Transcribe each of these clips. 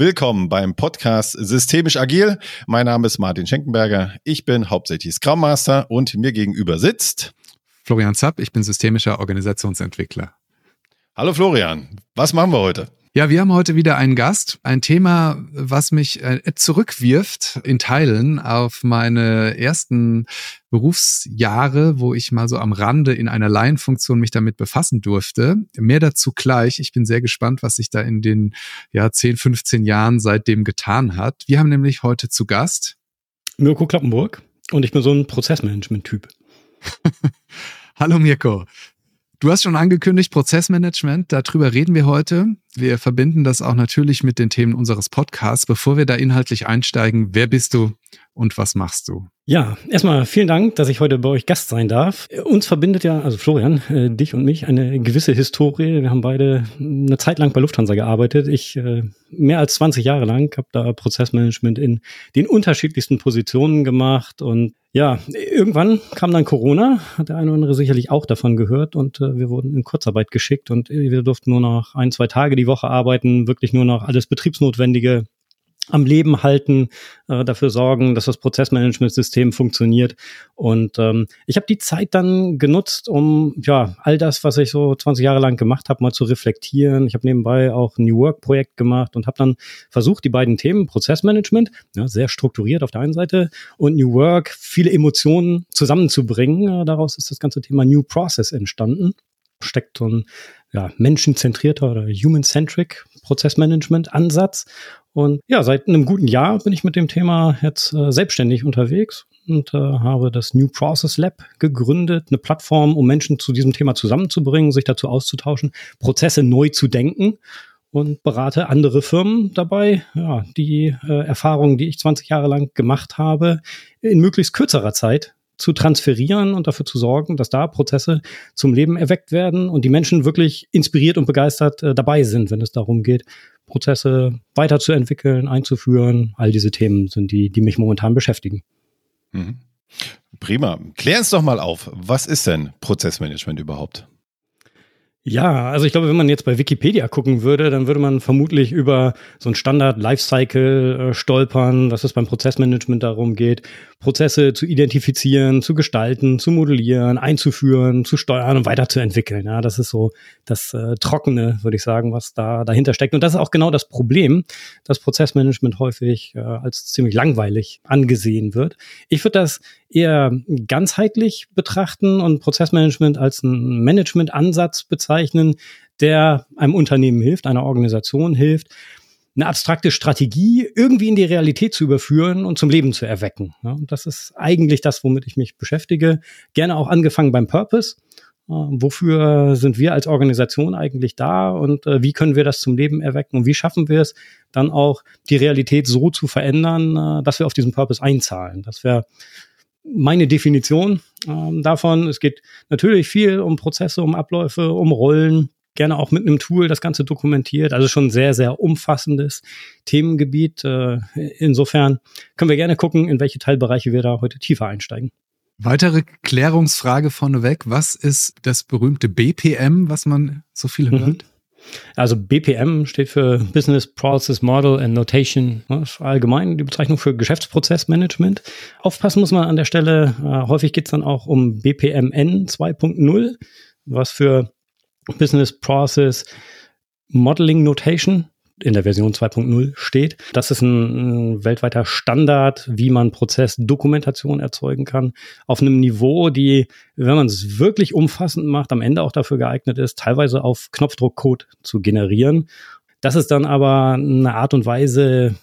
Willkommen beim Podcast Systemisch Agil. Mein Name ist Martin Schenkenberger. Ich bin hauptsächlich Scrum Master und mir gegenüber sitzt Florian Zapp. Ich bin systemischer Organisationsentwickler. Hallo Florian. Was machen wir heute? Ja, wir haben heute wieder einen Gast, ein Thema, was mich äh, zurückwirft in Teilen auf meine ersten Berufsjahre, wo ich mal so am Rande in einer Laienfunktion mich damit befassen durfte. Mehr dazu gleich. Ich bin sehr gespannt, was sich da in den ja, 10, 15 Jahren seitdem getan hat. Wir haben nämlich heute zu Gast Mirko Klappenburg und ich bin so ein Prozessmanagement-Typ. Hallo Mirko. Du hast schon angekündigt, Prozessmanagement, darüber reden wir heute. Wir verbinden das auch natürlich mit den Themen unseres Podcasts. Bevor wir da inhaltlich einsteigen, wer bist du und was machst du? Ja, erstmal vielen Dank, dass ich heute bei euch Gast sein darf. Uns verbindet ja, also Florian, äh, dich und mich, eine gewisse Historie. Wir haben beide eine Zeit lang bei Lufthansa gearbeitet. Ich äh, mehr als 20 Jahre lang habe da Prozessmanagement in den unterschiedlichsten Positionen gemacht und ja, irgendwann kam dann Corona, hat der eine oder andere sicherlich auch davon gehört. Und äh, wir wurden in Kurzarbeit geschickt. Und wir durften nur noch ein, zwei Tage die Woche arbeiten, wirklich nur noch alles Betriebsnotwendige am Leben halten, äh, dafür sorgen, dass das Prozessmanagementsystem funktioniert. Und ähm, ich habe die Zeit dann genutzt, um ja all das, was ich so 20 Jahre lang gemacht habe, mal zu reflektieren. Ich habe nebenbei auch ein New Work Projekt gemacht und habe dann versucht, die beiden Themen Prozessmanagement, ja, sehr strukturiert auf der einen Seite, und New Work, viele Emotionen zusammenzubringen. Äh, daraus ist das ganze Thema New Process entstanden. Steckt so ein ja, menschenzentrierter oder human-centric Prozessmanagement-Ansatz. Und ja, seit einem guten Jahr bin ich mit dem Thema jetzt äh, selbstständig unterwegs und äh, habe das New Process Lab gegründet, eine Plattform, um Menschen zu diesem Thema zusammenzubringen, sich dazu auszutauschen, Prozesse neu zu denken und berate andere Firmen dabei, ja, die äh, Erfahrungen, die ich 20 Jahre lang gemacht habe, in möglichst kürzerer Zeit zu transferieren und dafür zu sorgen, dass da Prozesse zum Leben erweckt werden und die Menschen wirklich inspiriert und begeistert äh, dabei sind, wenn es darum geht, Prozesse weiterzuentwickeln, einzuführen. All diese Themen sind die, die mich momentan beschäftigen. Mhm. Prima. Klär uns doch mal auf. Was ist denn Prozessmanagement überhaupt? Ja, also ich glaube, wenn man jetzt bei Wikipedia gucken würde, dann würde man vermutlich über so ein Standard Lifecycle äh, stolpern, dass es beim Prozessmanagement darum geht, Prozesse zu identifizieren, zu gestalten, zu modellieren, einzuführen, zu steuern und weiterzuentwickeln. Ja, das ist so das äh, Trockene, würde ich sagen, was da dahinter steckt. Und das ist auch genau das Problem, dass Prozessmanagement häufig äh, als ziemlich langweilig angesehen wird. Ich würde das eher ganzheitlich betrachten und Prozessmanagement als einen Managementansatz bezeichnen, der einem Unternehmen hilft, einer Organisation hilft, eine abstrakte Strategie irgendwie in die Realität zu überführen und zum Leben zu erwecken. Und das ist eigentlich das, womit ich mich beschäftige. Gerne auch angefangen beim Purpose. Äh, wofür sind wir als Organisation eigentlich da und äh, wie können wir das zum Leben erwecken und wie schaffen wir es dann auch, die Realität so zu verändern, äh, dass wir auf diesen Purpose einzahlen. Das wäre meine Definition ähm, davon. Es geht natürlich viel um Prozesse, um Abläufe, um Rollen, gerne auch mit einem Tool das Ganze dokumentiert. Also schon sehr, sehr umfassendes Themengebiet. Äh, insofern können wir gerne gucken, in welche Teilbereiche wir da heute tiefer einsteigen. Weitere Klärungsfrage vorneweg. Was ist das berühmte BPM, was man so viel hört? Also BPM steht für Business Process Model and Notation. Allgemein die Bezeichnung für Geschäftsprozessmanagement. Aufpassen muss man an der Stelle. Äh, häufig geht es dann auch um BPMN 2.0, was für Business Process Modeling Notation in der Version 2.0 steht. Das ist ein, weltweiter Standard, wie man Prozessdokumentation erzeugen kann, auf einem Niveau, die, wenn man es wirklich umfassend macht, am Ende auch dafür geeignet ist, teilweise auf Knopfdruck Code zu generieren. Das ist dann aber eine Art und Weise,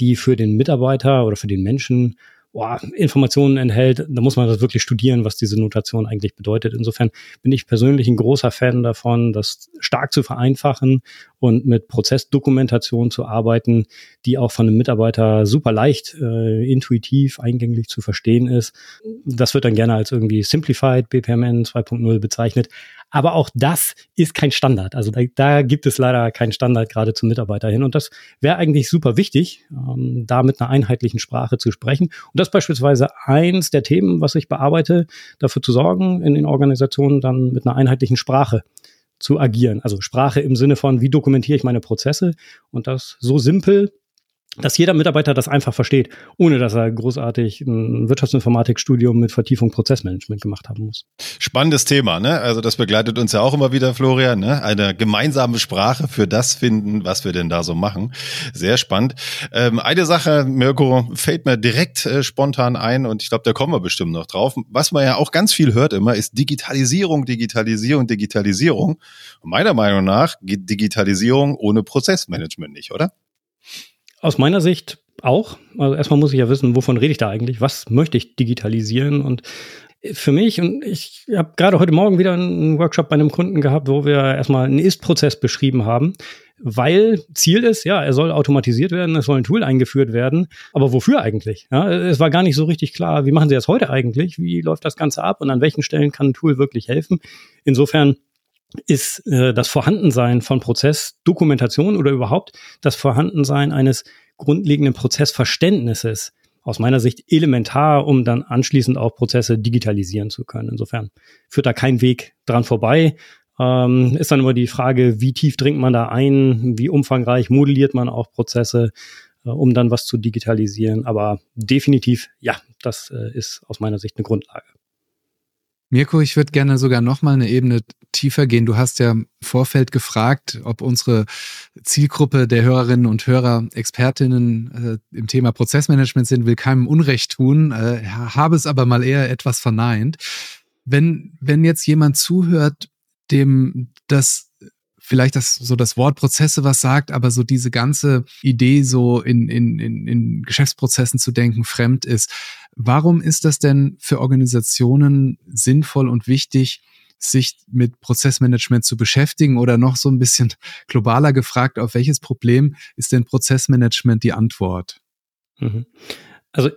die für den Mitarbeiter oder für den Menschen boah, Informationen enthält, da muss man das wirklich studieren, was diese Notation eigentlich bedeutet. Insofern bin ich persönlich ein großer Fan davon, das stark zu vereinfachen und mit Prozessdokumentation zu arbeiten, die auch von einem Mitarbeiter super leicht, äh, intuitiv, eingänglich zu verstehen ist. Das wird dann gerne als irgendwie Simplified BPMN 2.0 bezeichnet. Aber auch das ist kein Standard. Also da, da gibt es leider keinen Standard gerade zum Mitarbeiter hin. Und das wäre eigentlich super wichtig, ähm, da mit einer einheitlichen Sprache zu sprechen. Und das ist beispielsweise eins der Themen, was ich bearbeite, dafür zu sorgen, in den Organisationen dann mit einer einheitlichen Sprache zu agieren. Also Sprache im Sinne von, wie dokumentiere ich meine Prozesse und das so simpel dass jeder Mitarbeiter das einfach versteht, ohne dass er großartig ein Wirtschaftsinformatikstudium mit Vertiefung Prozessmanagement gemacht haben muss. Spannendes Thema, ne? Also das begleitet uns ja auch immer wieder, Florian, ne? Eine gemeinsame Sprache für das finden, was wir denn da so machen. Sehr spannend. Ähm, eine Sache, Mirko, fällt mir direkt äh, spontan ein und ich glaube, da kommen wir bestimmt noch drauf. Was man ja auch ganz viel hört immer, ist Digitalisierung, Digitalisierung, Digitalisierung. Und meiner Meinung nach geht Digitalisierung ohne Prozessmanagement nicht, oder? Aus meiner Sicht auch. Also erstmal muss ich ja wissen, wovon rede ich da eigentlich? Was möchte ich digitalisieren? Und für mich, und ich habe gerade heute Morgen wieder einen Workshop bei einem Kunden gehabt, wo wir erstmal einen Ist-Prozess beschrieben haben, weil Ziel ist, ja, er soll automatisiert werden, es soll ein Tool eingeführt werden, aber wofür eigentlich? Ja, es war gar nicht so richtig klar, wie machen Sie das heute eigentlich? Wie läuft das Ganze ab und an welchen Stellen kann ein Tool wirklich helfen? Insofern ist äh, das Vorhandensein von Prozessdokumentation oder überhaupt das Vorhandensein eines grundlegenden Prozessverständnisses aus meiner Sicht elementar, um dann anschließend auch Prozesse digitalisieren zu können. Insofern führt da kein Weg dran vorbei. Ähm, ist dann immer die Frage, wie tief dringt man da ein, wie umfangreich modelliert man auch Prozesse, äh, um dann was zu digitalisieren. Aber definitiv, ja, das äh, ist aus meiner Sicht eine Grundlage. Mirko, ich würde gerne sogar noch mal eine Ebene tiefer gehen. Du hast ja im Vorfeld gefragt, ob unsere Zielgruppe der Hörerinnen und Hörer Expertinnen äh, im Thema Prozessmanagement sind, will keinem Unrecht tun, äh, habe es aber mal eher etwas verneint. Wenn, wenn jetzt jemand zuhört, dem das vielleicht das so das Wort Prozesse was sagt, aber so diese ganze Idee so in, in, in, in Geschäftsprozessen zu denken fremd ist. Warum ist das denn für Organisationen sinnvoll und wichtig, sich mit Prozessmanagement zu beschäftigen oder noch so ein bisschen globaler gefragt, auf welches Problem ist denn Prozessmanagement die Antwort? Mhm. Also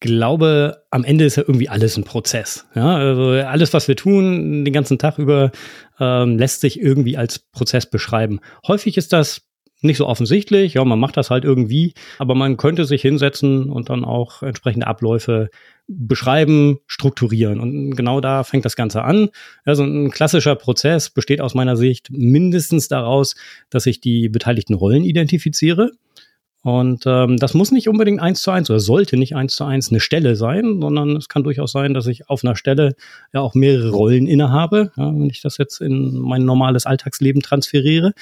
glaube, am Ende ist ja irgendwie alles ein Prozess. Ja, also alles, was wir tun, den ganzen Tag über, ähm, lässt sich irgendwie als Prozess beschreiben. Häufig ist das nicht so offensichtlich, ja, man macht das halt irgendwie, aber man könnte sich hinsetzen und dann auch entsprechende Abläufe beschreiben, strukturieren. Und genau da fängt das Ganze an. Also ein klassischer Prozess besteht aus meiner Sicht mindestens daraus, dass ich die beteiligten Rollen identifiziere. Und ähm, das muss nicht unbedingt eins zu eins oder sollte nicht eins zu eins eine Stelle sein, sondern es kann durchaus sein, dass ich auf einer Stelle ja auch mehrere Rollen innehabe, ja, wenn ich das jetzt in mein normales Alltagsleben transferiere.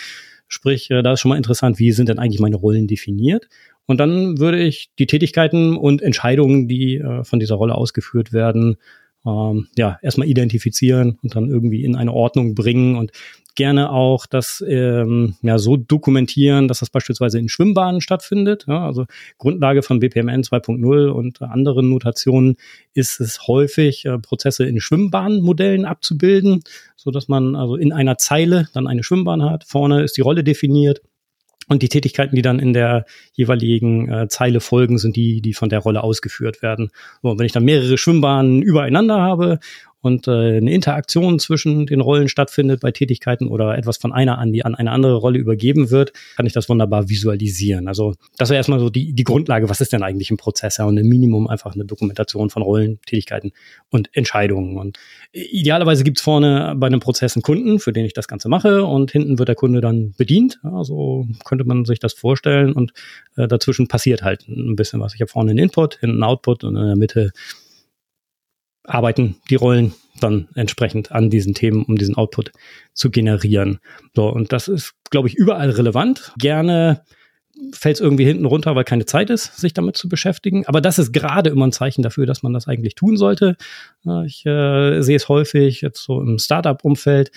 Sprich, äh, da ist schon mal interessant, wie sind denn eigentlich meine Rollen definiert? Und dann würde ich die Tätigkeiten und Entscheidungen, die äh, von dieser Rolle ausgeführt werden, ähm, ja, erstmal identifizieren und dann irgendwie in eine Ordnung bringen und gerne auch das ähm, ja, so dokumentieren, dass das beispielsweise in Schwimmbahnen stattfindet. Ja, also Grundlage von BPMN 2.0 und anderen Notationen ist es häufig, äh, Prozesse in Schwimmbahnmodellen abzubilden, so dass man also in einer Zeile dann eine Schwimmbahn hat. Vorne ist die Rolle definiert. Und die Tätigkeiten, die dann in der jeweiligen äh, Zeile folgen, sind die, die von der Rolle ausgeführt werden. So, wenn ich dann mehrere Schwimmbahnen übereinander habe und äh, eine Interaktion zwischen den Rollen stattfindet bei Tätigkeiten oder etwas von einer an die an eine andere Rolle übergeben wird, kann ich das wunderbar visualisieren. Also das wäre erstmal so die, die Grundlage, was ist denn eigentlich ein Prozess? Ja, und ein Minimum einfach eine Dokumentation von Rollen, Tätigkeiten und Entscheidungen. Und idealerweise gibt's vorne bei einem Prozess einen Kunden, für den ich das Ganze mache und hinten wird der Kunde dann bedient. Also könnte man sich das vorstellen und äh, dazwischen passiert halt ein bisschen was. Ich habe vorne einen Input, hinten einen Output und in der Mitte arbeiten die Rollen dann entsprechend an diesen Themen, um diesen Output zu generieren. So, und das ist, glaube ich, überall relevant. Gerne fällt es irgendwie hinten runter, weil keine Zeit ist, sich damit zu beschäftigen. Aber das ist gerade immer ein Zeichen dafür, dass man das eigentlich tun sollte. Ich äh, sehe es häufig jetzt so im Startup-Umfeld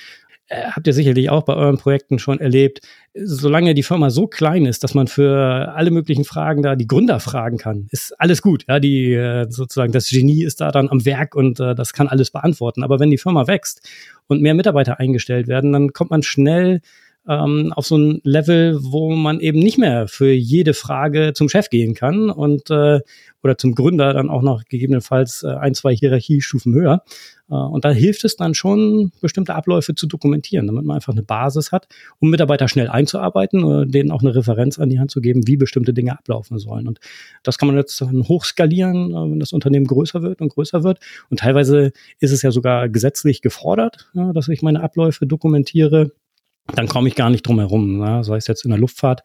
habt ihr sicherlich auch bei euren Projekten schon erlebt, solange die Firma so klein ist, dass man für alle möglichen Fragen da die Gründer fragen kann, ist alles gut. Ja, die äh, sozusagen das Genie ist da dann am Werk und äh, das kann alles beantworten. Aber wenn die Firma wächst und mehr Mitarbeiter eingestellt werden, dann kommt man schnell ähm, auf so ein Level, wo man eben nicht mehr für jede Frage zum Chef gehen kann und äh, oder zum Gründer dann auch noch gegebenenfalls äh, ein, zwei Hierarchiestufen höher. Äh, und da hilft es dann schon, bestimmte Abläufe zu dokumentieren, damit man einfach eine Basis hat, um Mitarbeiter schnell einzuarbeiten oder denen auch eine Referenz an die Hand zu geben, wie bestimmte Dinge ablaufen sollen. Und das kann man jetzt dann hochskalieren, äh, wenn das Unternehmen größer wird und größer wird. Und teilweise ist es ja sogar gesetzlich gefordert, dass ich meine Abläufe dokumentiere dann komme ich gar nicht drum herum. Ne? Sei es jetzt in der Luftfahrt,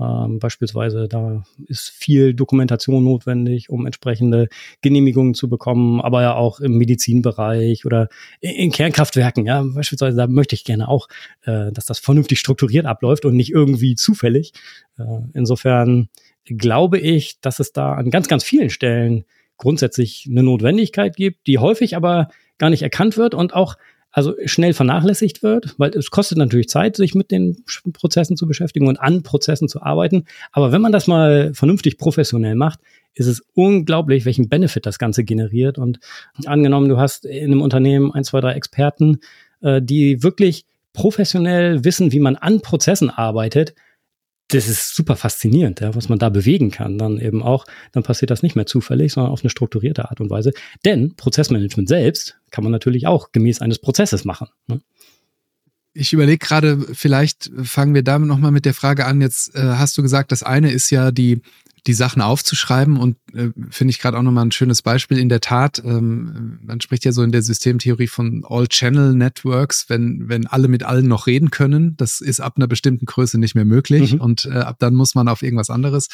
ähm, beispielsweise, da ist viel Dokumentation notwendig, um entsprechende Genehmigungen zu bekommen, aber ja auch im Medizinbereich oder in, Kernkraftwerken. Ja, beispielsweise, da möchte ich gerne auch, äh, dass das vernünftig strukturiert abläuft und nicht irgendwie zufällig. Äh, insofern glaube ich, dass es da an ganz, ganz vielen Stellen grundsätzlich eine Notwendigkeit gibt, die häufig aber gar nicht erkannt wird und auch also schnell vernachlässigt wird, weil es kostet natürlich Zeit, sich mit den Prozessen zu beschäftigen und an Prozessen zu arbeiten. Aber wenn man das mal vernünftig professionell macht, ist es unglaublich, welchen Benefit das Ganze generiert. Und angenommen, du hast in einem Unternehmen ein, zwei, drei Experten, äh, die wirklich professionell wissen, wie man an Prozessen arbeitet, das ist super faszinierend, ja, was man da bewegen kann. Dann eben auch, dann passiert das nicht mehr zufällig, sondern auf eine strukturierte Art und Weise. Denn Prozessmanagement selbst kann man natürlich auch gemäß eines Prozesses machen. Ne? Ich überlege gerade, vielleicht fangen wir damit nochmal mit der Frage an. Jetzt äh, hast du gesagt, das eine ist ja die die Sachen aufzuschreiben und äh, finde ich gerade auch nochmal ein schönes Beispiel. In der Tat, ähm, man spricht ja so in der Systemtheorie von All-Channel-Networks, wenn, wenn alle mit allen noch reden können. Das ist ab einer bestimmten Größe nicht mehr möglich mhm. und äh, ab dann muss man auf irgendwas anderes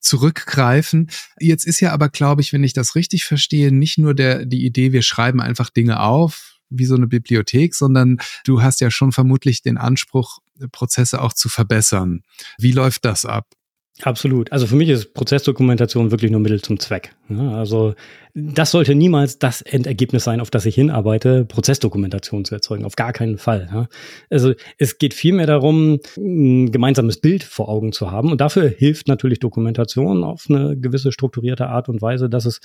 zurückgreifen. Jetzt ist ja aber, glaube ich, wenn ich das richtig verstehe, nicht nur der, die Idee, wir schreiben einfach Dinge auf, wie so eine Bibliothek, sondern du hast ja schon vermutlich den Anspruch, Prozesse auch zu verbessern. Wie läuft das ab? Absolut. Also für mich ist Prozessdokumentation wirklich nur Mittel zum Zweck. also das sollte niemals das Endergebnis sein, auf das ich hinarbeite, Prozessdokumentation zu erzeugen. Auf gar keinen Fall. Also es geht vielmehr darum, ein gemeinsames Bild vor Augen zu haben. Und dafür hilft natürlich Dokumentation auf eine gewisse strukturierte Art und Weise. Das ist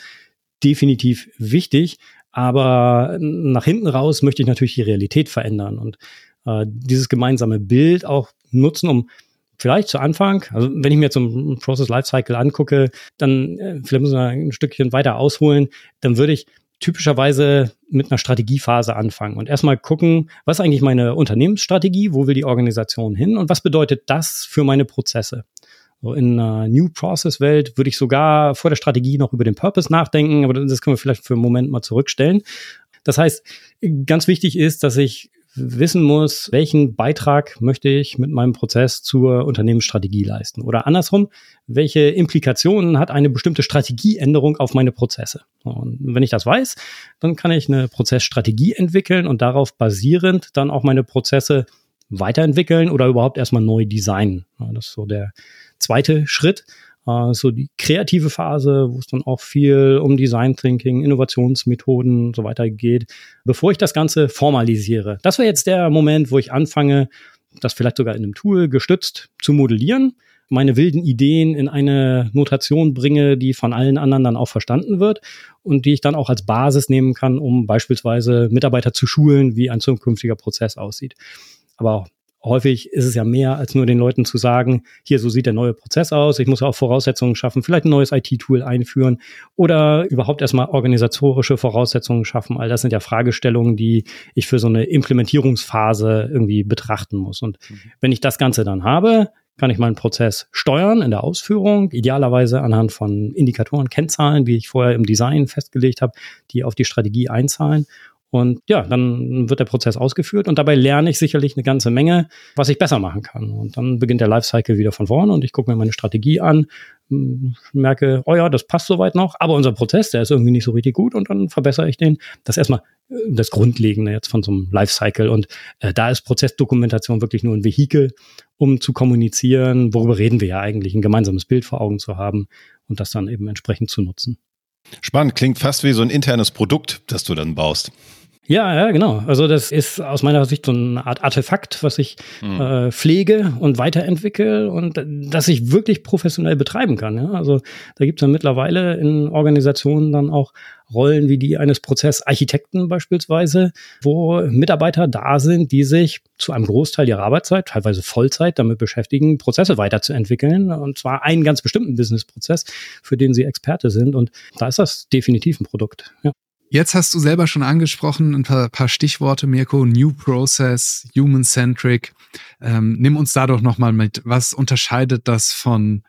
definitiv wichtig. Aber nach hinten raus möchte ich natürlich die Realität verändern und äh, dieses gemeinsame Bild auch nutzen, um vielleicht zu Anfang, also wenn ich mir ein Process Lifecycle angucke, dann äh, vielleicht muss man ein Stückchen weiter ausholen, dann würde ich typischerweise mit einer Strategiephase anfangen und erstmal gucken, was eigentlich meine Unternehmensstrategie, wo will die Organisation hin und was bedeutet das für meine Prozesse. So in einer New Process Welt würde ich sogar vor der Strategie noch über den Purpose nachdenken, aber das können wir vielleicht für einen Moment mal zurückstellen. Das heißt, ganz wichtig ist, dass ich wissen muss, welchen Beitrag möchte ich mit meinem Prozess zur Unternehmensstrategie leisten? Oder andersrum, welche Implikationen hat eine bestimmte Strategieänderung auf meine Prozesse? Und wenn ich das weiß, dann kann ich eine Prozessstrategie entwickeln und darauf basierend dann auch meine Prozesse weiterentwickeln oder überhaupt erstmal neu designen. Das ist so der zweite Schritt äh, so die kreative Phase, wo es dann auch viel um Design Thinking, Innovationsmethoden und so weiter geht, bevor ich das Ganze formalisiere. Das wäre jetzt der Moment, wo ich anfange, das vielleicht sogar in einem Tool gestützt zu modellieren, meine wilden Ideen in eine Notation bringe, die von allen anderen dann auch verstanden wird und die ich dann auch als Basis nehmen kann, um beispielsweise Mitarbeiter zu schulen, wie ein zukünftiger Prozess aussieht. Aber häufig ist es ja mehr, als nur den Leuten zu sagen, hier, so sieht der neue Prozess aus, ich muss auch Voraussetzungen schaffen, vielleicht ein neues IT-Tool einführen oder überhaupt erstmal organisatorische Voraussetzungen schaffen. All das sind ja Fragestellungen, die ich für so eine Implementierungsphase irgendwie betrachten muss. Und mhm. wenn ich das Ganze dann habe, kann ich meinen Prozess steuern in der Ausführung, idealerweise anhand von Indikatoren, Kennzahlen, wie ich vorher im Design festgelegt habe, die auf die Strategie einzahlen. Und ja, dann wird der Prozess ausgeführt und dabei lerne ich sicherlich eine ganze Menge, was ich besser machen kann. Und dann beginnt der Lifecycle wieder von vorne und ich gucke mir meine Strategie an, merke, oh ja, das passt soweit noch, aber unser Prozess, der ist irgendwie nicht so richtig gut und dann verbessere ich den. Das ist erstmal äh, das Grundlegende jetzt von so einem Lifecycle und äh, da ist Prozessdokumentation wirklich nur ein Vehikel, um zu kommunizieren, worüber reden wir ja eigentlich, ein gemeinsames Bild vor Augen zu haben und das dann eben entsprechend zu nutzen. Spannend, klingt fast wie so ein internes Produkt, das du dann baust. Ja, ja, genau. Also das ist aus meiner Sicht so eine Art Artefakt, was ich mhm. äh, pflege und weiterentwickle und das ich wirklich professionell betreiben kann. Ja? Also da gibt es ja mittlerweile in Organisationen dann auch Rollen wie die eines Prozessarchitekten beispielsweise, wo Mitarbeiter da sind, die sich zu einem Großteil ihrer Arbeitszeit, teilweise Vollzeit, damit beschäftigen, Prozesse weiterzuentwickeln. Und zwar einen ganz bestimmten Businessprozess, für den sie Experte sind. Und da ist das definitiv ein Produkt. Ja. Jetzt hast du selber schon angesprochen, ein paar, paar Stichworte, Mirko, New Process, Human-Centric. Ähm, nimm uns da doch nochmal mit. Was unterscheidet das von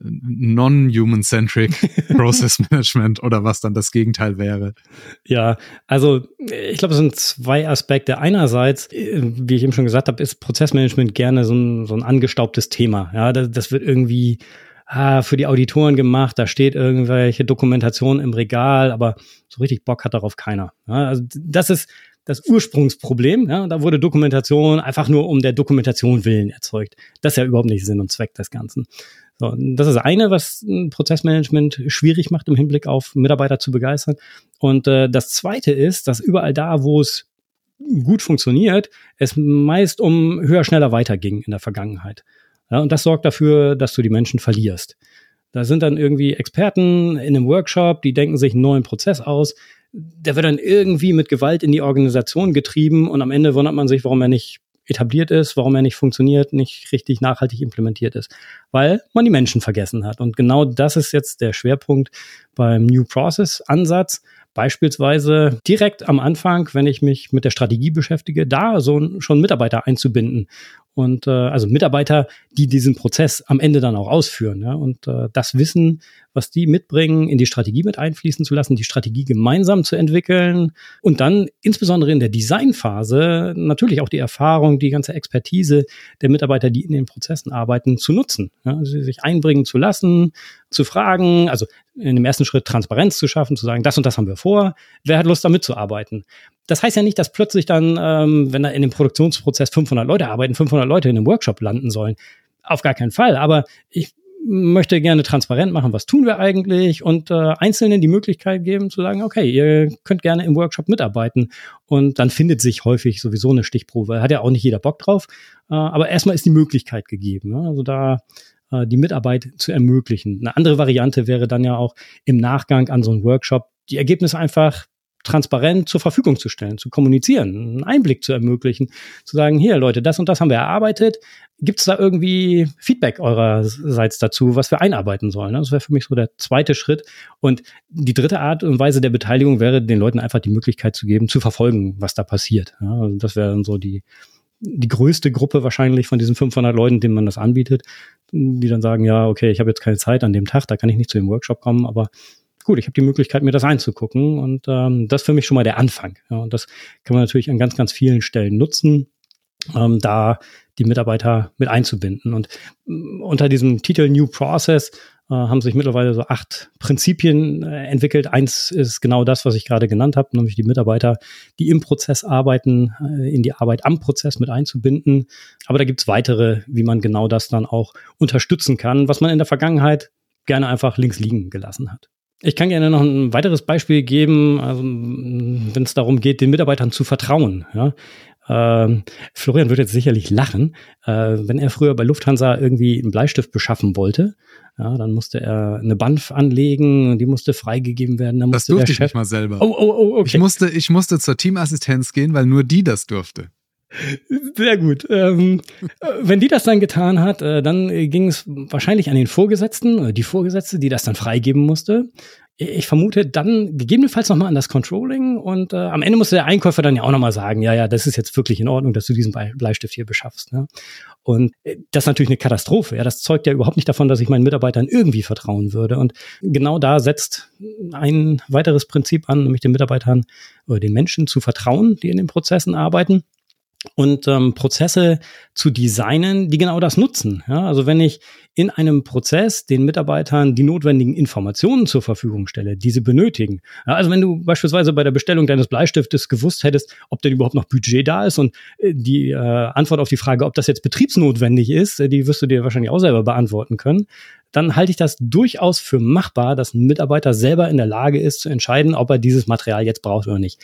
non-human-centric Process Management oder was dann das Gegenteil wäre? Ja, also ich glaube, es sind zwei Aspekte. Einerseits, wie ich eben schon gesagt habe, ist Prozessmanagement gerne so ein, so ein angestaubtes Thema. Ja, das, das wird irgendwie ah, für die Auditoren gemacht, da steht irgendwelche Dokumentation im Regal, aber so richtig Bock hat darauf keiner. Ja, also das ist das Ursprungsproblem. Ja, da wurde Dokumentation einfach nur um der Dokumentation willen erzeugt. Das ist ja überhaupt nicht Sinn und Zweck des Ganzen. So, das ist eine, was Prozessmanagement schwierig macht im Hinblick auf Mitarbeiter zu begeistern. Und äh, das zweite ist, dass überall da, wo es gut funktioniert, es meist um höher, schneller weiterging in der Vergangenheit. Ja, und das sorgt dafür, dass du die Menschen verlierst. Da sind dann irgendwie Experten in einem Workshop, die denken sich einen neuen Prozess aus. Der wird dann irgendwie mit Gewalt in die Organisation getrieben und am Ende wundert man sich, warum er nicht etabliert ist, warum er nicht funktioniert, nicht richtig nachhaltig implementiert ist, weil man die Menschen vergessen hat. Und genau das ist jetzt der Schwerpunkt beim New Process Ansatz. Beispielsweise direkt am Anfang, wenn ich mich mit der Strategie beschäftige, da so schon Mitarbeiter einzubinden und äh, also Mitarbeiter, die diesen Prozess am Ende dann auch ausführen. Ja? Und äh, das Wissen, was die mitbringen, in die Strategie mit einfließen zu lassen, die Strategie gemeinsam zu entwickeln und dann insbesondere in der Designphase natürlich auch die Erfahrung, die ganze Expertise der Mitarbeiter, die in den Prozessen arbeiten, zu nutzen, ja? also sich einbringen zu lassen, zu fragen, also in dem ersten Schritt Transparenz zu schaffen, zu sagen, das und das haben wir vor, wer hat Lust da mitzuarbeiten? Das heißt ja nicht, dass plötzlich dann, ähm, wenn da in dem Produktionsprozess 500 Leute arbeiten, 500 Leute in einem Workshop landen sollen. Auf gar keinen Fall. Aber ich möchte gerne transparent machen, was tun wir eigentlich und äh, Einzelnen die Möglichkeit geben zu sagen, okay, ihr könnt gerne im Workshop mitarbeiten und dann findet sich häufig sowieso eine Stichprobe. Hat ja auch nicht jeder Bock drauf, äh, aber erstmal ist die Möglichkeit gegeben. Ne? Also da äh, die Mitarbeit zu ermöglichen. Eine andere Variante wäre dann ja auch im Nachgang an so einen Workshop die Ergebnisse einfach transparent zur Verfügung zu stellen, zu kommunizieren, einen Einblick zu ermöglichen, zu sagen, hier Leute, das und das haben wir erarbeitet. Gibt es da irgendwie Feedback eurerseits dazu, was wir einarbeiten sollen? Das wäre für mich so der zweite Schritt. Und die dritte Art und Weise der Beteiligung wäre, den Leuten einfach die Möglichkeit zu geben, zu verfolgen, was da passiert. Ja, also das wäre dann so die, die größte Gruppe wahrscheinlich von diesen 500 Leuten, denen man das anbietet, die dann sagen, ja, okay, ich habe jetzt keine Zeit an dem Tag, da kann ich nicht zu dem Workshop kommen, aber gut, ich habe die Möglichkeit, mir das einzugucken und ähm, das ist für mich schon mal der Anfang. Ja, und das kann man natürlich an ganz, ganz vielen Stellen nutzen, ähm, da die Mitarbeiter mit einzubinden. Und äh, unter diesem Titel New Process haben sich mittlerweile so acht Prinzipien äh, entwickelt. Eins ist genau das, was ich gerade genannt habe, nämlich die Mitarbeiter, die im Prozess arbeiten, äh, in die Arbeit am Prozess mit einzubinden. Aber da gibt's weitere, wie man genau das dann auch unterstützen kann, was man in der Vergangenheit gerne einfach links liegen gelassen hat. Ich kann gerne noch ein weiteres Beispiel geben, also, wenn es darum geht, den Mitarbeitern zu vertrauen. Ja. Ähm, Florian wird jetzt sicherlich lachen, äh, wenn er früher bei Lufthansa irgendwie einen Bleistift beschaffen wollte. Ja, dann musste er eine Banf anlegen und die musste freigegeben werden. Dann das durfte ich nicht mal selber. Oh, oh, oh, okay. Ich musste, ich musste zur Teamassistenz gehen, weil nur die das durfte. Sehr gut. Ähm, wenn die das dann getan hat, äh, dann ging es wahrscheinlich an den Vorgesetzten, die Vorgesetzte, die das dann freigeben musste. Ich vermute dann gegebenenfalls nochmal an das Controlling und äh, am Ende musste der Einkäufer dann ja auch nochmal sagen, ja, ja, das ist jetzt wirklich in Ordnung, dass du diesen Bleistift hier beschaffst. Ne? Und äh, das ist natürlich eine Katastrophe. Ja, das zeugt ja überhaupt nicht davon, dass ich meinen Mitarbeitern irgendwie vertrauen würde. Und genau da setzt ein weiteres Prinzip an, nämlich den Mitarbeitern oder den Menschen zu vertrauen, die in den Prozessen arbeiten und ähm, Prozesse zu designen, die genau das nutzen. Ja, also wenn ich in einem Prozess den Mitarbeitern die notwendigen Informationen zur Verfügung stelle, die sie benötigen. Ja, also wenn du beispielsweise bei der Bestellung deines Bleistiftes gewusst hättest, ob denn überhaupt noch Budget da ist und äh, die äh, Antwort auf die Frage, ob das jetzt betriebsnotwendig ist, äh, die wirst du dir wahrscheinlich auch selber beantworten können, dann halte ich das durchaus für machbar, dass ein Mitarbeiter selber in der Lage ist zu entscheiden, ob er dieses Material jetzt braucht oder nicht.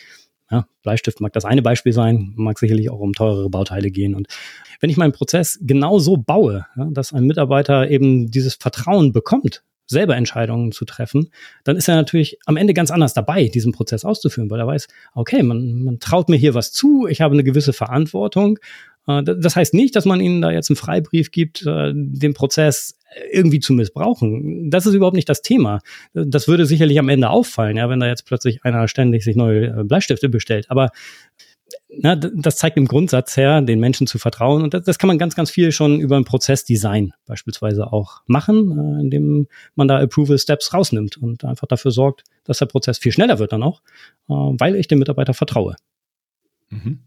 Ja, Bleistift mag das eine Beispiel sein, mag sicherlich auch um teurere Bauteile gehen. Und wenn ich meinen Prozess genau so baue, ja, dass ein Mitarbeiter eben dieses Vertrauen bekommt, selber Entscheidungen zu treffen, dann ist er natürlich am Ende ganz anders dabei, diesen Prozess auszuführen, weil er weiß, okay, man, man traut mir hier was zu, ich habe eine gewisse Verantwortung. Äh, das heißt nicht, dass man ihnen da jetzt einen Freibrief gibt, äh, den Prozess irgendwie zu missbrauchen. Das ist überhaupt nicht das Thema. Das würde sicherlich am Ende auffallen, ja, wenn da jetzt plötzlich einer ständig sich neue äh, Bleistifte bestellt. Aber na, das zeigt im Grundsatz her, den Menschen zu vertrauen. Und das, das kann man ganz, ganz viel schon über ein Prozessdesign beispielsweise auch machen, äh, indem man da Approval Steps rausnimmt und einfach dafür sorgt, dass der Prozess viel schneller wird dann auch, äh, weil ich dem Mitarbeiter vertraue. Mhm.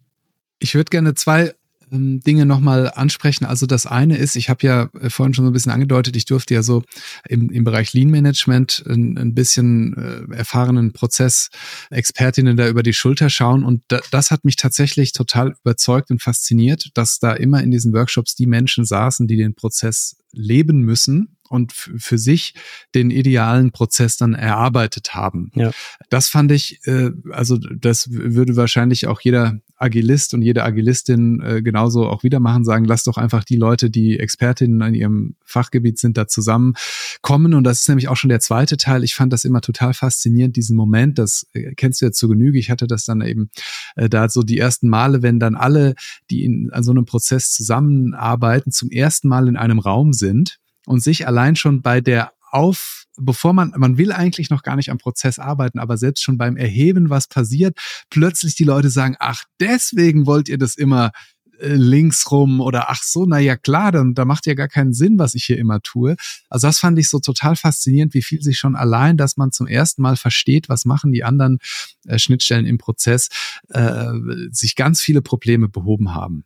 Ich würde gerne zwei ähm, Dinge nochmal ansprechen. Also das eine ist, ich habe ja äh, vorhin schon so ein bisschen angedeutet, ich durfte ja so im, im Bereich Lean Management ein, ein bisschen äh, erfahrenen Prozessexpertinnen da über die Schulter schauen und da, das hat mich tatsächlich total überzeugt und fasziniert, dass da immer in diesen Workshops die Menschen saßen, die den Prozess leben müssen und für sich den idealen Prozess dann erarbeitet haben. Ja. Das fand ich, äh, also das würde wahrscheinlich auch jeder Agilist und jede Agilistin äh, genauso auch wieder machen, sagen, lass doch einfach die Leute, die Expertinnen in ihrem Fachgebiet sind, da zusammenkommen. Und das ist nämlich auch schon der zweite Teil. Ich fand das immer total faszinierend, diesen Moment, das äh, kennst du ja zu Genüge. Ich hatte das dann eben äh, da so die ersten Male, wenn dann alle, die in, an so einem Prozess zusammenarbeiten, zum ersten Mal in einem Raum sind und sich allein schon bei der auf, bevor man, man will eigentlich noch gar nicht am Prozess arbeiten, aber selbst schon beim Erheben, was passiert, plötzlich die Leute sagen, ach, deswegen wollt ihr das immer äh, links rum oder ach so, na ja klar, dann da macht ja gar keinen Sinn, was ich hier immer tue. Also das fand ich so total faszinierend, wie viel sich schon allein, dass man zum ersten Mal versteht, was machen die anderen äh, Schnittstellen im Prozess, äh, sich ganz viele Probleme behoben haben.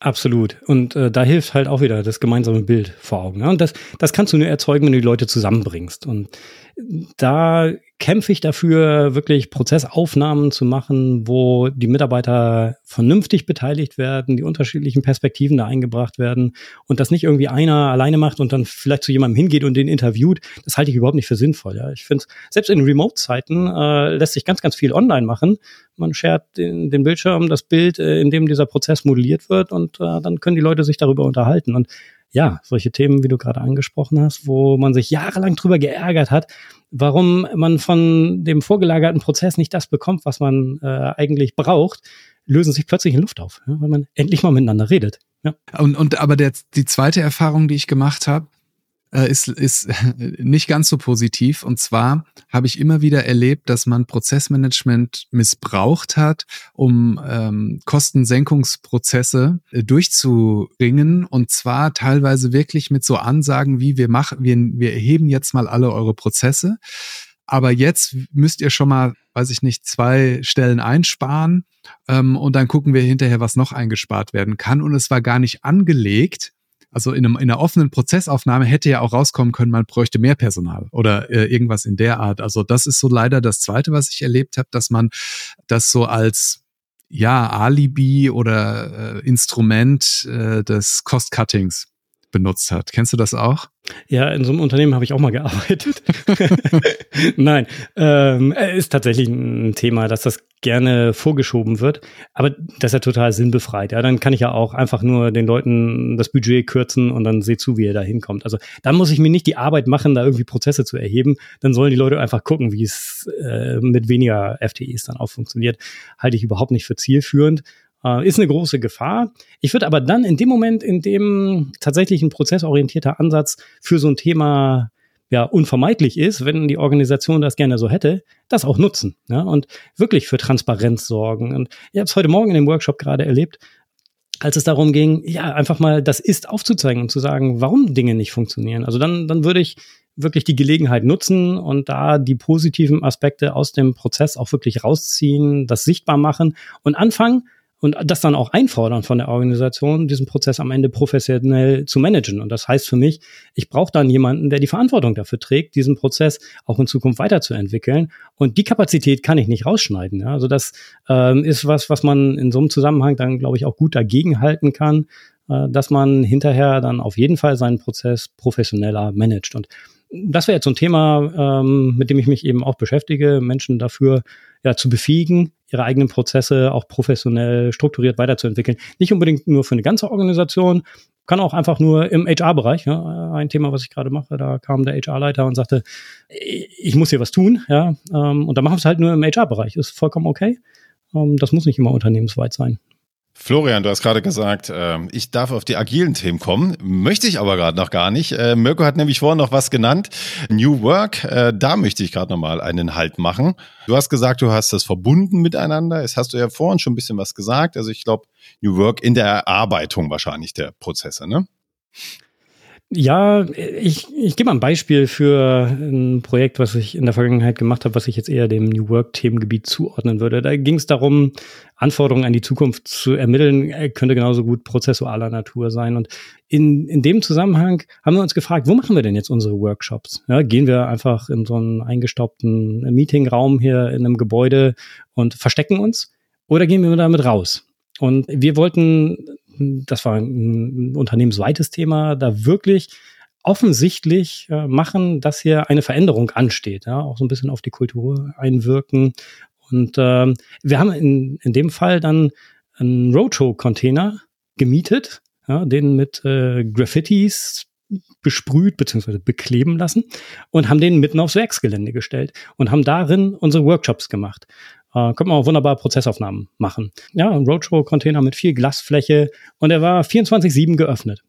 Absolut. Und äh, da hilft halt auch wieder das gemeinsame Bild vor Augen. Ne? Und das, das kannst du nur erzeugen, wenn du die Leute zusammenbringst. Und da kämpfe ich dafür, wirklich Prozessaufnahmen zu machen, wo die Mitarbeiter vernünftig beteiligt werden, die unterschiedlichen Perspektiven da eingebracht werden und das nicht irgendwie einer alleine macht und dann vielleicht zu jemandem hingeht und den interviewt. Das halte ich überhaupt nicht für sinnvoll. Ja. Ich finde, selbst in Remote-Zeiten äh, lässt sich ganz, ganz viel online machen. Man shared den, den Bildschirm, das Bild, äh, in dem dieser Prozess modelliert wird und äh, dann können die Leute sich darüber unterhalten. Und ja, solche Themen, wie du gerade angesprochen hast, wo man sich jahrelang drüber geärgert hat, warum man von dem vorgelagerten Prozess nicht das bekommt, was man äh, eigentlich braucht, lösen sich plötzlich in Luft auf, ja, weil man endlich mal miteinander redet. Ja. Und, und aber der, die zweite Erfahrung, die ich gemacht habe, äh, ist, ist nicht ganz so positiv. Und zwar habe ich immer wieder erlebt, dass man Prozessmanagement missbraucht hat, um ähm, Kostensenkungsprozesse äh, durchzubringen. Und zwar teilweise wirklich mit so Ansagen wie wir machen, wir, wir erheben jetzt mal alle eure Prozesse. Aber jetzt müsst ihr schon mal, weiß ich nicht, zwei Stellen einsparen ähm, und dann gucken wir hinterher, was noch eingespart werden kann. Und es war gar nicht angelegt, also in, einem, in einer offenen Prozessaufnahme hätte ja auch rauskommen können, man bräuchte mehr Personal oder äh, irgendwas in der Art. Also das ist so leider das Zweite, was ich erlebt habe, dass man das so als ja Alibi oder äh, Instrument äh, des Cost-Cuttings benutzt hat. Kennst du das auch? Ja, in so einem Unternehmen habe ich auch mal gearbeitet. Nein, ähm, ist tatsächlich ein Thema, dass das gerne vorgeschoben wird, aber das ist ja total sinnbefreit. Ja, dann kann ich ja auch einfach nur den Leuten das Budget kürzen und dann sehe zu, wie er da hinkommt. Also dann muss ich mir nicht die Arbeit machen, da irgendwie Prozesse zu erheben. Dann sollen die Leute einfach gucken, wie es äh, mit weniger FTEs dann auch funktioniert. Halte ich überhaupt nicht für zielführend. Äh, ist eine große Gefahr. Ich würde aber dann in dem Moment, in dem tatsächlich ein prozessorientierter Ansatz für so ein Thema ja unvermeidlich ist, wenn die Organisation das gerne so hätte, das auch nutzen ja, und wirklich für Transparenz sorgen. Und ich habe es heute Morgen in dem Workshop gerade erlebt, als es darum ging, ja, einfach mal das Ist aufzuzeigen und zu sagen, warum Dinge nicht funktionieren. Also dann, dann würde ich wirklich die Gelegenheit nutzen und da die positiven Aspekte aus dem Prozess auch wirklich rausziehen, das sichtbar machen und anfangen, und das dann auch einfordern von der Organisation, diesen Prozess am Ende professionell zu managen. Und das heißt für mich, ich brauche dann jemanden, der die Verantwortung dafür trägt, diesen Prozess auch in Zukunft weiterzuentwickeln. Und die Kapazität kann ich nicht rausschneiden. Ja? Also das ähm, ist was, was man in so einem Zusammenhang dann, glaube ich, auch gut dagegenhalten kann, äh, dass man hinterher dann auf jeden Fall seinen Prozess professioneller managt. Und das wäre jetzt so ein Thema, ähm, mit dem ich mich eben auch beschäftige, Menschen dafür ja, zu befähigen, ihre eigenen Prozesse auch professionell strukturiert weiterzuentwickeln. Nicht unbedingt nur für eine ganze Organisation, kann auch einfach nur im HR-Bereich, ja, ein Thema, was ich gerade mache, da kam der HR-Leiter und sagte, ich muss hier was tun, ja, ähm, und da machen wir es halt nur im HR-Bereich, ist vollkommen okay. Ähm, das muss nicht immer unternehmensweit sein. Florian, du hast gerade gesagt, äh, ich darf auf die agilen Themen kommen, möchte ich aber gerade noch gar nicht. Äh, Mirko hat nämlich vorhin noch was genannt, New Work, äh, da möchte ich gerade nochmal einen Halt machen. Du hast gesagt, du hast das verbunden miteinander, jetzt hast du ja vorhin schon ein bisschen was gesagt, also ich glaube, New Work in der Erarbeitung wahrscheinlich der Prozesse, ne? Ja, ich, ich gebe mal ein Beispiel für ein Projekt, was ich in der Vergangenheit gemacht habe, was ich jetzt eher dem New Work-Themengebiet zuordnen würde. Da ging es darum, Anforderungen an die Zukunft zu ermitteln, er könnte genauso gut prozessualer Natur sein. Und in, in dem Zusammenhang haben wir uns gefragt, wo machen wir denn jetzt unsere Workshops? Ja, gehen wir einfach in so einen eingestaubten Meetingraum hier in einem Gebäude und verstecken uns? Oder gehen wir damit raus? Und wir wollten das war ein unternehmensweites Thema, da wirklich offensichtlich äh, machen, dass hier eine Veränderung ansteht, ja, auch so ein bisschen auf die Kultur einwirken. Und äh, wir haben in, in dem Fall dann einen Roadshow-Container gemietet, ja, den mit äh, Graffitis besprüht bzw. bekleben lassen und haben den mitten aufs Werksgelände gestellt und haben darin unsere Workshops gemacht. Äh, können wir auch wunderbar Prozessaufnahmen machen. Ja, ein Roadshow-Container mit viel Glasfläche und er war 24-7 geöffnet.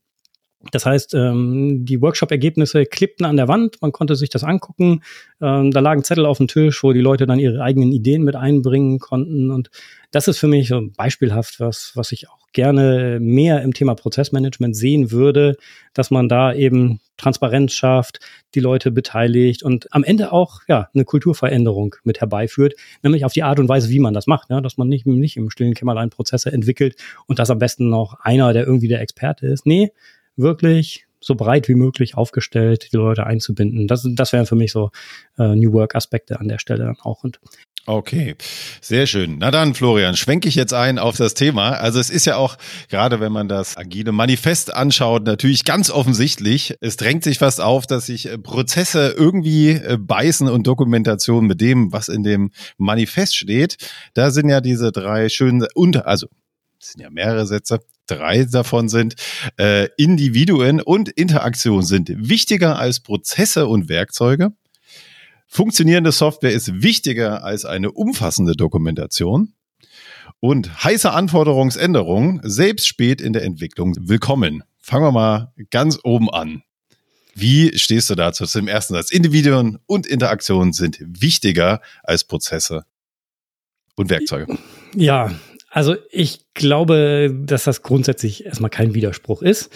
Das heißt, ähm, die Workshop-Ergebnisse klippten an der Wand, man konnte sich das angucken. Ähm, da lagen Zettel auf dem Tisch, wo die Leute dann ihre eigenen Ideen mit einbringen konnten. Und das ist für mich so beispielhaft, was, was ich auch gerne mehr im Thema Prozessmanagement sehen würde, dass man da eben Transparenz schafft, die Leute beteiligt und am Ende auch ja eine Kulturveränderung mit herbeiführt, nämlich auf die Art und Weise, wie man das macht, ja, dass man nicht, nicht im stillen Kämmerlein Prozesse entwickelt und das am besten noch einer, der irgendwie der Experte ist. Nee, wirklich so breit wie möglich aufgestellt, die Leute einzubinden. Das, das wären für mich so äh, New Work-Aspekte an der Stelle dann auch. Und Okay, sehr schön. Na dann, Florian, schwenke ich jetzt ein auf das Thema. Also es ist ja auch, gerade wenn man das agile Manifest anschaut, natürlich ganz offensichtlich, es drängt sich fast auf, dass sich äh, Prozesse irgendwie äh, beißen und Dokumentation mit dem, was in dem Manifest steht. Da sind ja diese drei schönen, und also sind ja mehrere Sätze, drei davon sind, äh, Individuen und Interaktion sind wichtiger als Prozesse und Werkzeuge. Funktionierende Software ist wichtiger als eine umfassende Dokumentation. Und heiße Anforderungsänderungen, selbst spät in der Entwicklung, willkommen. Fangen wir mal ganz oben an. Wie stehst du dazu zum ersten Satz? Individuen und Interaktionen sind wichtiger als Prozesse und Werkzeuge. Ja, also ich glaube, dass das grundsätzlich erstmal kein Widerspruch ist.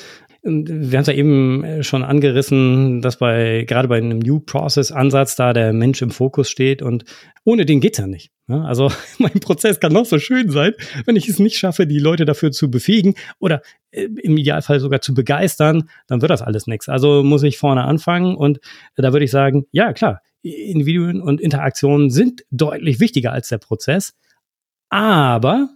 Wir haben es ja eben äh, schon angerissen, dass bei gerade bei einem New Process Ansatz da der Mensch im Fokus steht und ohne den geht's ja nicht. Ne? Also mein Prozess kann noch so schön sein, wenn ich es nicht schaffe, die Leute dafür zu befähigen oder äh, im Idealfall sogar zu begeistern, dann wird das alles nichts. Also muss ich vorne anfangen und da würde ich sagen, ja klar, Individuen und Interaktionen sind deutlich wichtiger als der Prozess. Aber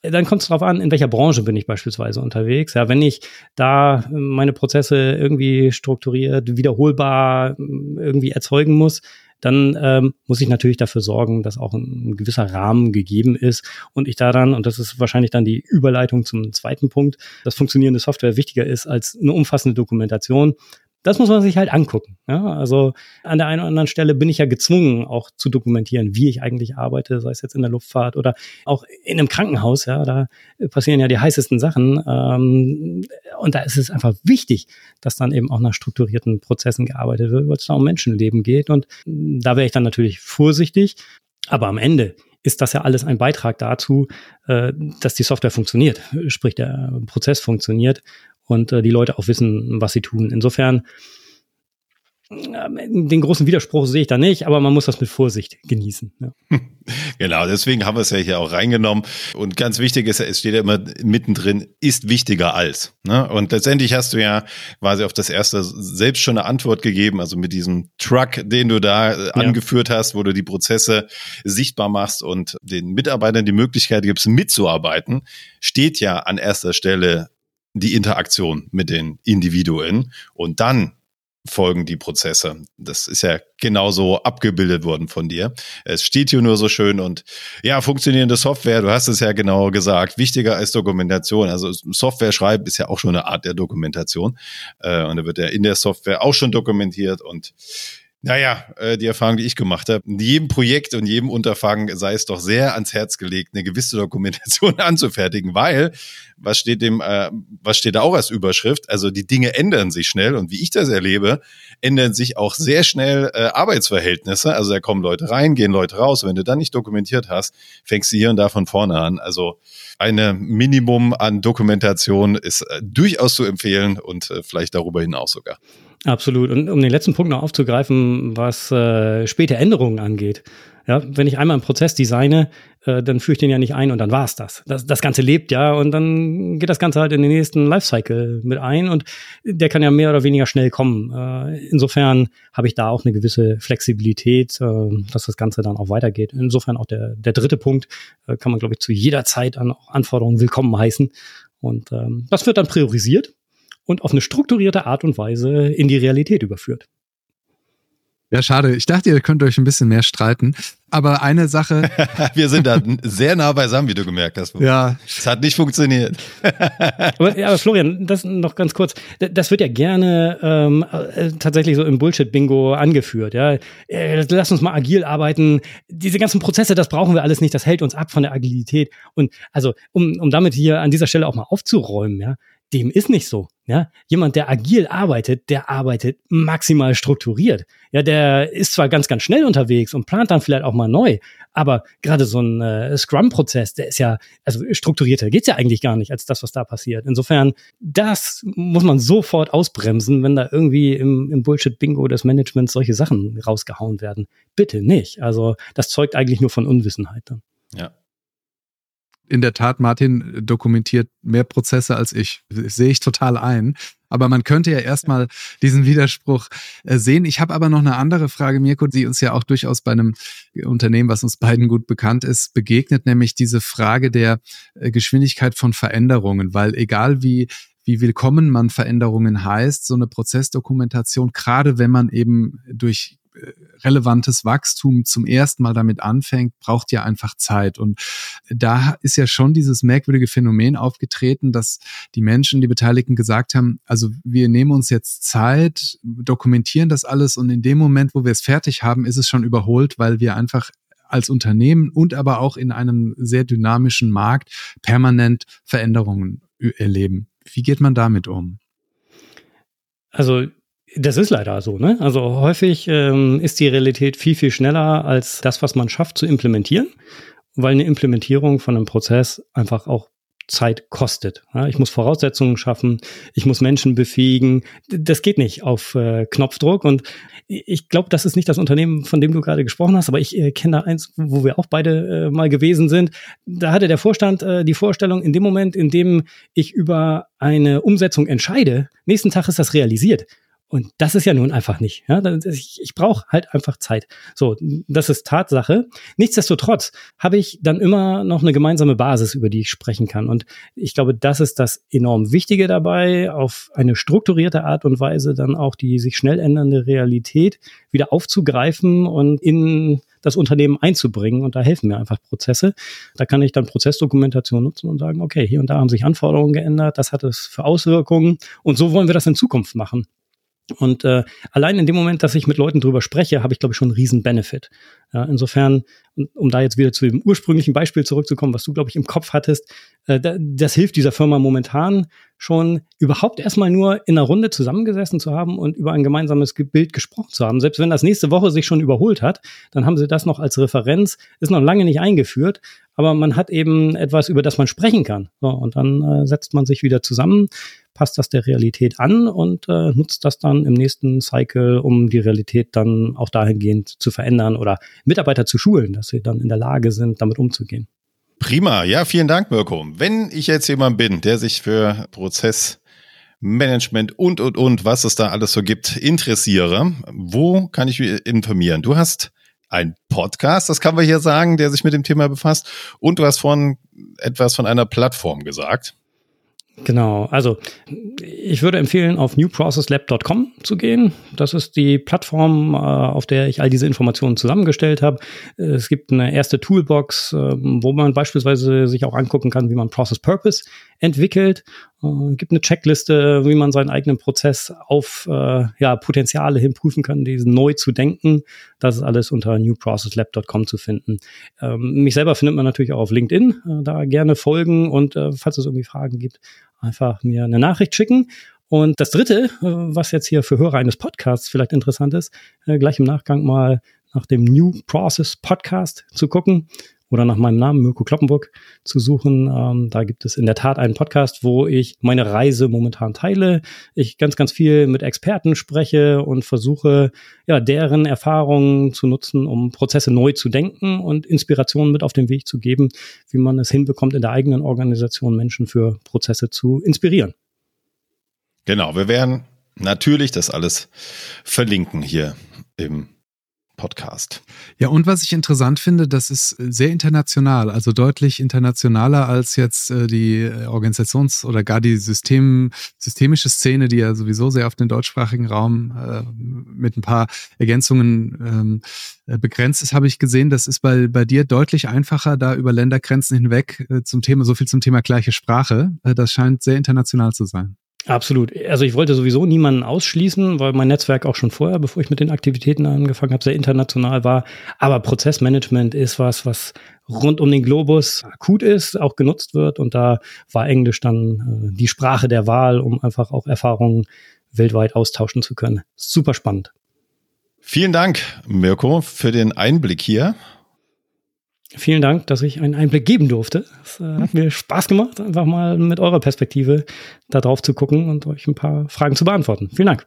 dann kommt es darauf an, in welcher Branche bin ich beispielsweise unterwegs. Ja, wenn ich da meine Prozesse irgendwie strukturiert, wiederholbar irgendwie erzeugen muss, dann ähm, muss ich natürlich dafür sorgen, dass auch ein, ein, gewisser Rahmen gegeben ist und ich da dann, und das ist wahrscheinlich dann die Überleitung zum zweiten Punkt, dass funktionierende Software wichtiger ist als eine umfassende Dokumentation, das muss man sich halt angucken. Ja? Also an der einen oder anderen Stelle bin ich ja gezwungen, auch zu dokumentieren, wie ich eigentlich arbeite, sei es jetzt in der Luftfahrt oder auch in einem Krankenhaus. Ja, da passieren ja die heißesten Sachen. Ähm, und da ist es einfach wichtig, dass dann eben auch nach strukturierten Prozessen gearbeitet wird, weil es da um Menschenleben geht. Und da wäre ich dann natürlich vorsichtig. Aber am Ende ist das ja alles ein Beitrag dazu, äh, dass die Software funktioniert, sprich der Prozess funktioniert und äh, die Leute auch wissen, was sie tun. Insofern, den großen Widerspruch sehe ich da nicht, aber man muss das mit Vorsicht genießen. Ja. Genau, deswegen haben wir es ja hier auch reingenommen. Und ganz wichtig ist, es steht ja immer mittendrin, ist wichtiger als. Ne? Und letztendlich hast du ja quasi auf das erste selbst schon eine Antwort gegeben, also mit diesem Truck, den du da äh, ja. angeführt hast, wo du die Prozesse sichtbar machst und den Mitarbeitern die Möglichkeit gibst, mitzuarbeiten, steht ja an erster Stelle die Interaktion mit den Individuen und dann folgen die Prozesse. Das ist ja genauso abgebildet worden von dir. Es steht hier nur so schön und ja, funktionierende Software, du hast es ja genau gesagt, wichtiger als Dokumentation. Also Software schreiben ist ja auch schon eine Art der Dokumentation. Äh, und da wird ja in der Software auch schon dokumentiert und naja, äh, die Erfahrung, die ich gemacht habe, in jedem Projekt und jedem Unterfangen sei es doch sehr ans Herz gelegt, eine gewisse Dokumentation anzufertigen, weil was steht dem, äh, was steht da auch als Überschrift? Also die Dinge ändern sich schnell und wie ich das erlebe, ändern sich auch sehr schnell äh, Arbeitsverhältnisse. Also da kommen Leute rein, gehen Leute raus. wenn du dann nicht dokumentiert hast, fängst du hier und da von vorne an. Also eine Minimum an Dokumentation ist äh, durchaus zu empfehlen und äh, vielleicht darüber hinaus sogar. Absolut. Und um den letzten Punkt noch aufzugreifen, was äh, späte Änderungen angeht. Ja, wenn ich einmal einen Prozess designe, äh, dann führe ich den ja nicht ein und dann war's das. das. Das Ganze lebt ja und dann geht das Ganze halt in den nächsten Lifecycle mit ein und der kann ja mehr oder weniger schnell kommen. Äh, insofern habe ich da auch eine gewisse Flexibilität, äh, dass das Ganze dann auch weitergeht. Insofern auch der, der dritte Punkt äh, kann man, glaube ich, zu jeder Zeit an Anforderungen willkommen heißen. Und ähm, das wird dann priorisiert und auf eine strukturierte Art und Weise in die Realität überführt. Ja, schade. Ich dachte, ihr könnt euch ein bisschen mehr streiten. Aber eine Sache. Wir sind da sehr nah beisammen, wie du gemerkt hast. Ja. Es hat nicht funktioniert. aber, ja, aber Florian, das noch ganz kurz. Das wird ja gerne ähm, äh, tatsächlich so im Bullshit-Bingo angeführt. Ja, äh, lass uns mal agil arbeiten. Diese ganzen Prozesse, das brauchen wir alles nicht. Das hält uns ab von der Agilität. Und also, um, um damit hier an dieser Stelle auch mal aufzuräumen, ja, dem ist nicht so. Ja, jemand, der agil arbeitet, der arbeitet maximal strukturiert. Ja, der ist zwar ganz, ganz schnell unterwegs und plant dann vielleicht auch mal neu, aber gerade so ein äh, Scrum-Prozess, der ist ja, also strukturierter geht's ja eigentlich gar nicht als das, was da passiert. Insofern, das muss man sofort ausbremsen, wenn da irgendwie im, im Bullshit-Bingo des Managements solche Sachen rausgehauen werden. Bitte nicht. Also, das zeugt eigentlich nur von Unwissenheit dann. Ja, in der Tat, Martin dokumentiert mehr Prozesse als ich. Das sehe ich total ein. Aber man könnte ja erstmal diesen Widerspruch äh, sehen. Ich habe aber noch eine andere Frage, Mirko, die uns ja auch durchaus bei einem Unternehmen, was uns beiden gut bekannt ist, begegnet, nämlich diese Frage der äh, Geschwindigkeit von Veränderungen. Weil egal wie wie willkommen man Veränderungen heißt, so eine Prozessdokumentation, gerade wenn man eben durch relevantes Wachstum zum ersten Mal damit anfängt, braucht ja einfach Zeit. Und da ist ja schon dieses merkwürdige Phänomen aufgetreten, dass die Menschen, die Beteiligten gesagt haben, also wir nehmen uns jetzt Zeit, dokumentieren das alles und in dem Moment, wo wir es fertig haben, ist es schon überholt, weil wir einfach als Unternehmen und aber auch in einem sehr dynamischen Markt permanent Veränderungen erleben. Wie geht man damit um? Also das ist leider so, ne? Also häufig ähm, ist die Realität viel, viel schneller als das, was man schafft zu implementieren, weil eine Implementierung von einem Prozess einfach auch Zeit kostet. Ja, ich muss Voraussetzungen schaffen, ich muss Menschen befähigen. Das geht nicht auf äh, Knopfdruck. Und ich glaube, das ist nicht das Unternehmen, von dem du gerade gesprochen hast, aber ich äh, kenne da eins, wo wir auch beide äh, mal gewesen sind. Da hatte der Vorstand äh, die Vorstellung, in dem Moment, in dem ich über eine Umsetzung entscheide, nächsten Tag ist das realisiert. Und das ist ja nun einfach nicht. Ja? Ich, ich brauche halt einfach Zeit. So, das ist Tatsache. Nichtsdestotrotz habe ich dann immer noch eine gemeinsame Basis, über die ich sprechen kann. Und ich glaube, das ist das enorm Wichtige dabei, auf eine strukturierte Art und Weise dann auch die sich schnell ändernde Realität wieder aufzugreifen und in das Unternehmen einzubringen. Und da helfen mir einfach Prozesse. Da kann ich dann Prozessdokumentation nutzen und sagen, okay, hier und da haben sich Anforderungen geändert, das hat es für Auswirkungen und so wollen wir das in Zukunft machen. Und äh, allein in dem Moment, dass ich mit Leuten drüber spreche, habe ich, glaube ich, schon einen riesen Benefit. Ja, insofern, um da jetzt wieder zu dem ursprünglichen Beispiel zurückzukommen, was du, glaube ich, im Kopf hattest, äh, das hilft dieser Firma momentan schon überhaupt erstmal nur in einer Runde zusammengesessen zu haben und über ein gemeinsames Bild gesprochen zu haben. Selbst wenn das nächste Woche sich schon überholt hat, dann haben sie das noch als Referenz, ist noch lange nicht eingeführt, aber man hat eben etwas, über das man sprechen kann. So, und dann äh, setzt man sich wieder zusammen passt das der Realität an und äh, nutzt das dann im nächsten Cycle, um die Realität dann auch dahingehend zu verändern oder Mitarbeiter zu schulen, dass sie dann in der Lage sind, damit umzugehen. Prima, ja, vielen Dank, Mirko. Wenn ich jetzt jemand bin, der sich für Prozessmanagement und, und, und, was es da alles so gibt, interessiere, wo kann ich mich informieren? Du hast ein Podcast, das kann man hier sagen, der sich mit dem Thema befasst. Und du hast vorhin etwas von einer Plattform gesagt. Genau, also ich würde empfehlen, auf newprocesslab.com zu gehen. Das ist die Plattform, äh, auf der ich all diese Informationen zusammengestellt habe. Es gibt eine erste Toolbox, ähm, wo man beispielsweise sich auch angucken kann, wie man Process Purpose entwickelt. Äh, gibt eine Checkliste, wie man seinen eigenen Prozess auf äh, ja, Potenziale hin prüfen kann, diesen neu zu denken. Das ist alles unter newprocesslab.com zu finden. Ähm, mich selber findet man natürlich auch auf LinkedIn. da gerne folgen und falls es irgendwie Fragen gibt, einfach mir eine Nachricht schicken. Und das Dritte, äh, was jetzt hier für Hörer eines Podcasts vielleicht interessant ist, äh, gleich im Nachgang mal nach dem New Process Podcast zu gucken oder nach meinem Namen Mirko Kloppenburg zu suchen. Ähm, da gibt es in der Tat einen Podcast, wo ich meine Reise momentan teile. Ich ganz, ganz viel mit Experten spreche und versuche, ja, deren Erfahrungen zu nutzen, um Prozesse neu zu denken und Inspirationen mit auf den Weg zu geben, wie man es hinbekommt, in der eigenen Organisation Menschen für Prozesse zu inspirieren. Genau, wir werden natürlich das alles verlinken hier im Podcast. Ja, und was ich interessant finde, das ist sehr international, also deutlich internationaler als jetzt äh, die äh, Organisations- oder gar die System, systemische Szene, die ja sowieso sehr auf den deutschsprachigen Raum äh, mit ein paar Ergänzungen ähm, äh, begrenzt ist, habe ich gesehen, das ist bei, bei dir deutlich einfacher, da über Ländergrenzen hinweg äh, zum Thema, so viel zum Thema gleiche Sprache. Äh, das scheint sehr international zu sein. Absolut. Also ich wollte sowieso niemanden ausschließen, weil mein Netzwerk auch schon vorher, bevor ich mit den Aktivitäten angefangen habe, sehr international war. Aber Prozessmanagement ist was, was rund um den Globus akut ist, auch genutzt wird. Und da war Englisch dann äh, die Sprache der Wahl, um einfach auch Erfahrungen weltweit austauschen zu können. Super spannend. Vielen Dank, Mirko, für den Einblick hier. Vielen Dank, dass ich einen Einblick geben durfte. Es äh, hat mir Spaß gemacht, einfach mal mit eurer Perspektive da drauf zu gucken und euch ein paar Fragen zu beantworten. Vielen Dank.